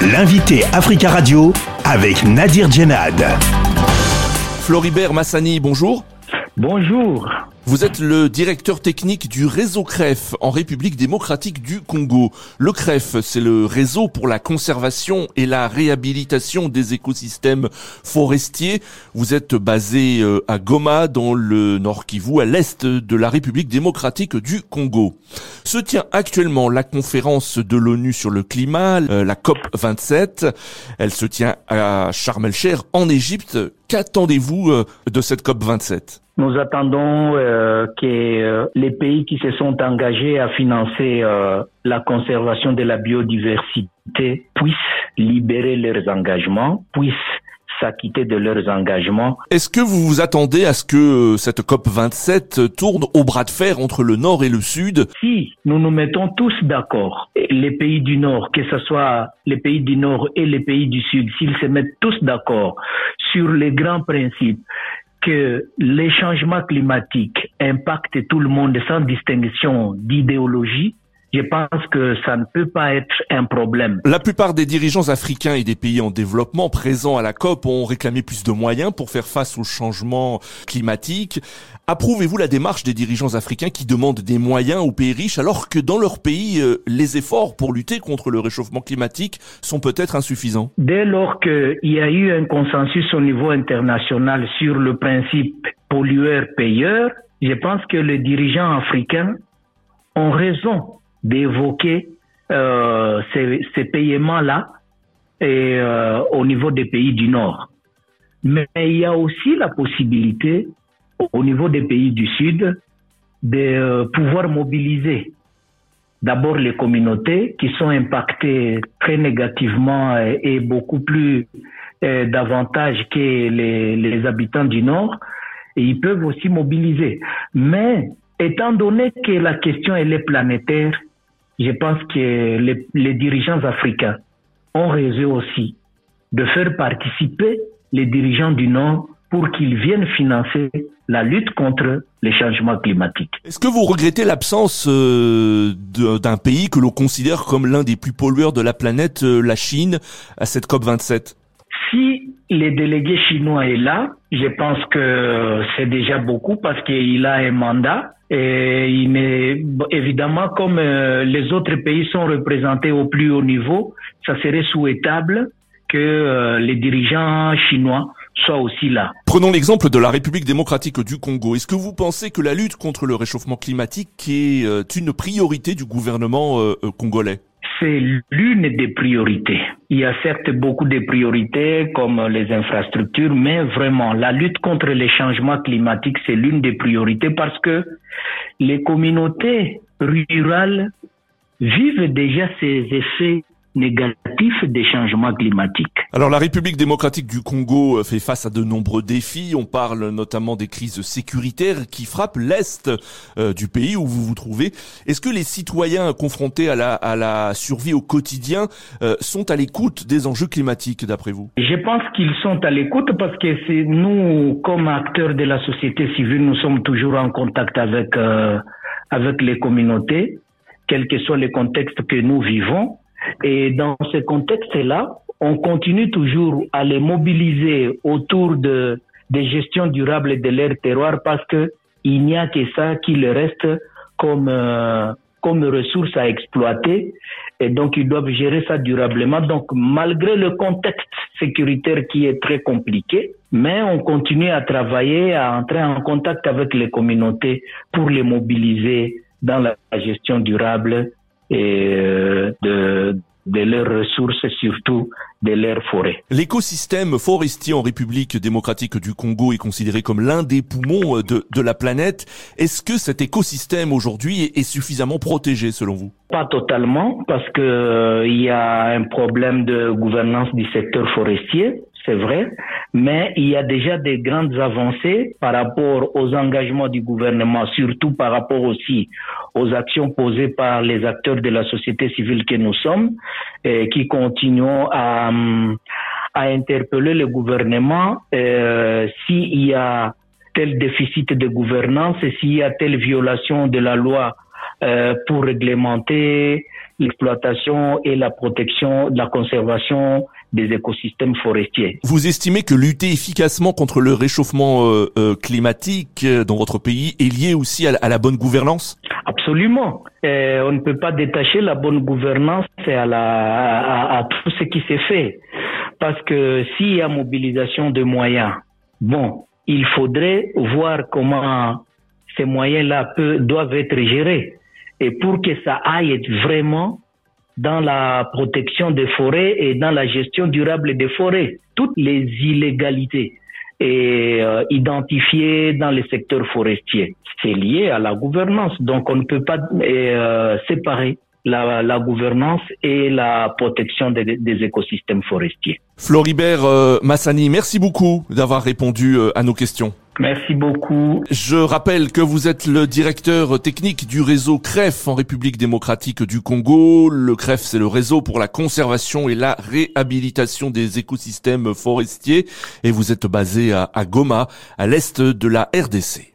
L'invité Africa Radio avec Nadir Djenad. Floribert Massani, bonjour. Bonjour. Vous êtes le directeur technique du réseau CREF en République démocratique du Congo. Le CREF, c'est le réseau pour la conservation et la réhabilitation des écosystèmes forestiers. Vous êtes basé euh, à Goma, dans le Nord Kivu, à l'est de la République démocratique du Congo. Se tient actuellement la conférence de l'ONU sur le climat, euh, la COP 27. Elle se tient à Sharm en Égypte. Qu'attendez-vous euh, de cette COP 27 nous attendons euh, que euh, les pays qui se sont engagés à financer euh, la conservation de la biodiversité puissent libérer leurs engagements, puissent s'acquitter de leurs engagements. Est-ce que vous vous attendez à ce que cette COP 27 tourne au bras de fer entre le Nord et le Sud? Si nous nous mettons tous d'accord, les pays du Nord, que ce soit les pays du Nord et les pays du Sud, s'ils se mettent tous d'accord sur les grands principes, que les changements climatiques impactent tout le monde sans distinction d'idéologie, je pense que ça ne peut pas être un problème. La plupart des dirigeants africains et des pays en développement présents à la COP ont réclamé plus de moyens pour faire face aux changements climatiques. Approuvez-vous la démarche des dirigeants africains qui demandent des moyens aux pays riches alors que dans leur pays, euh, les efforts pour lutter contre le réchauffement climatique sont peut-être insuffisants? Dès lors qu'il y a eu un consensus au niveau international sur le principe pollueur-payeur, je pense que les dirigeants africains ont raison d'évoquer euh, ces, paiements-là et euh, au niveau des pays du Nord. Mais il y a aussi la possibilité au niveau des pays du Sud de euh, pouvoir mobiliser d'abord les communautés qui sont impactées très négativement et, beaucoup plus davantage que les, les habitants du Nord. Et ils peuvent aussi mobiliser. Mais étant donné que la question elle est planétaire, je pense que les, les, dirigeants africains ont raison aussi de faire participer les dirigeants du Nord pour qu'ils viennent financer la lutte contre les changements climatiques. Est-ce que vous regrettez l'absence euh, d'un pays que l'on considère comme l'un des plus pollueurs de la planète, euh, la Chine, à cette COP 27 Si les délégués chinois est là, je pense que c'est déjà beaucoup parce qu'il a un mandat et évidemment comme euh, les autres pays sont représentés au plus haut niveau, ça serait souhaitable que euh, les dirigeants chinois soient aussi là. Prenons l'exemple de la République démocratique du Congo. Est-ce que vous pensez que la lutte contre le réchauffement climatique est euh, une priorité du gouvernement congolais? C'est l'une des priorités. Il y a certes beaucoup de priorités comme les infrastructures, mais vraiment la lutte contre les changements climatiques, c'est l'une des priorités parce que les communautés rurales vivent déjà ces effets négatifs des changements climatiques. Alors la République démocratique du Congo euh, fait face à de nombreux défis. On parle notamment des crises sécuritaires qui frappent l'est euh, du pays où vous vous trouvez. Est-ce que les citoyens confrontés à la, à la survie au quotidien euh, sont à l'écoute des enjeux climatiques d'après vous? Je pense qu'ils sont à l'écoute parce que c'est nous, comme acteurs de la société civile, nous sommes toujours en contact avec avec les communautés, quel que soit le contexte que nous vivons. Et dans ce contexte-là, on continue toujours à les mobiliser autour de des gestions durables de leur terroir parce que il n'y a que ça qui leur reste comme euh, comme ressource à exploiter et donc ils doivent gérer ça durablement. Donc malgré le contexte sécuritaire qui est très compliqué, mais on continue à travailler, à entrer en contact avec les communautés pour les mobiliser dans la gestion durable et de, de leurs ressources, surtout de leurs forêts. L'écosystème forestier en République démocratique du Congo est considéré comme l'un des poumons de, de la planète. Est-ce que cet écosystème aujourd'hui est, suffisamment protégé selon vous? Pas totalement, parce que euh, il y a un problème de gouvernance du secteur forestier c'est vrai, mais il y a déjà des grandes avancées par rapport aux engagements du gouvernement, surtout par rapport aussi aux actions posées par les acteurs de la société civile que nous sommes, et qui continuent à, à interpeller le gouvernement euh, s'il y a tel déficit de gouvernance et s'il y a telle violation de la loi euh, pour réglementer l'exploitation et la protection la conservation des écosystèmes forestiers. Vous estimez que lutter efficacement contre le réchauffement euh, euh, climatique dans votre pays est lié aussi à la, bonne gouvernance? Absolument. on ne peut pas détacher la bonne gouvernance à, la, à tout ce qui s'est fait. Parce que s'il y a mobilisation de moyens, bon, il faudrait voir comment ces moyens-là doivent être gérés. Et pour que ça aille vraiment dans la protection des forêts et dans la gestion durable des forêts, toutes les illégalités euh, identifiées dans les secteurs forestiers, c'est lié à la gouvernance. Donc on ne peut pas euh, séparer la, gouvernance et la protection des, écosystèmes forestiers. Floribert euh, Massani, merci beaucoup d'avoir répondu à nos questions. Merci beaucoup. Je rappelle que vous êtes le directeur technique du réseau CREF en République démocratique du Congo. Le CREF, c'est le réseau pour la conservation et la réhabilitation des écosystèmes forestiers. Et vous êtes basé à Goma, à l'est de la RDC.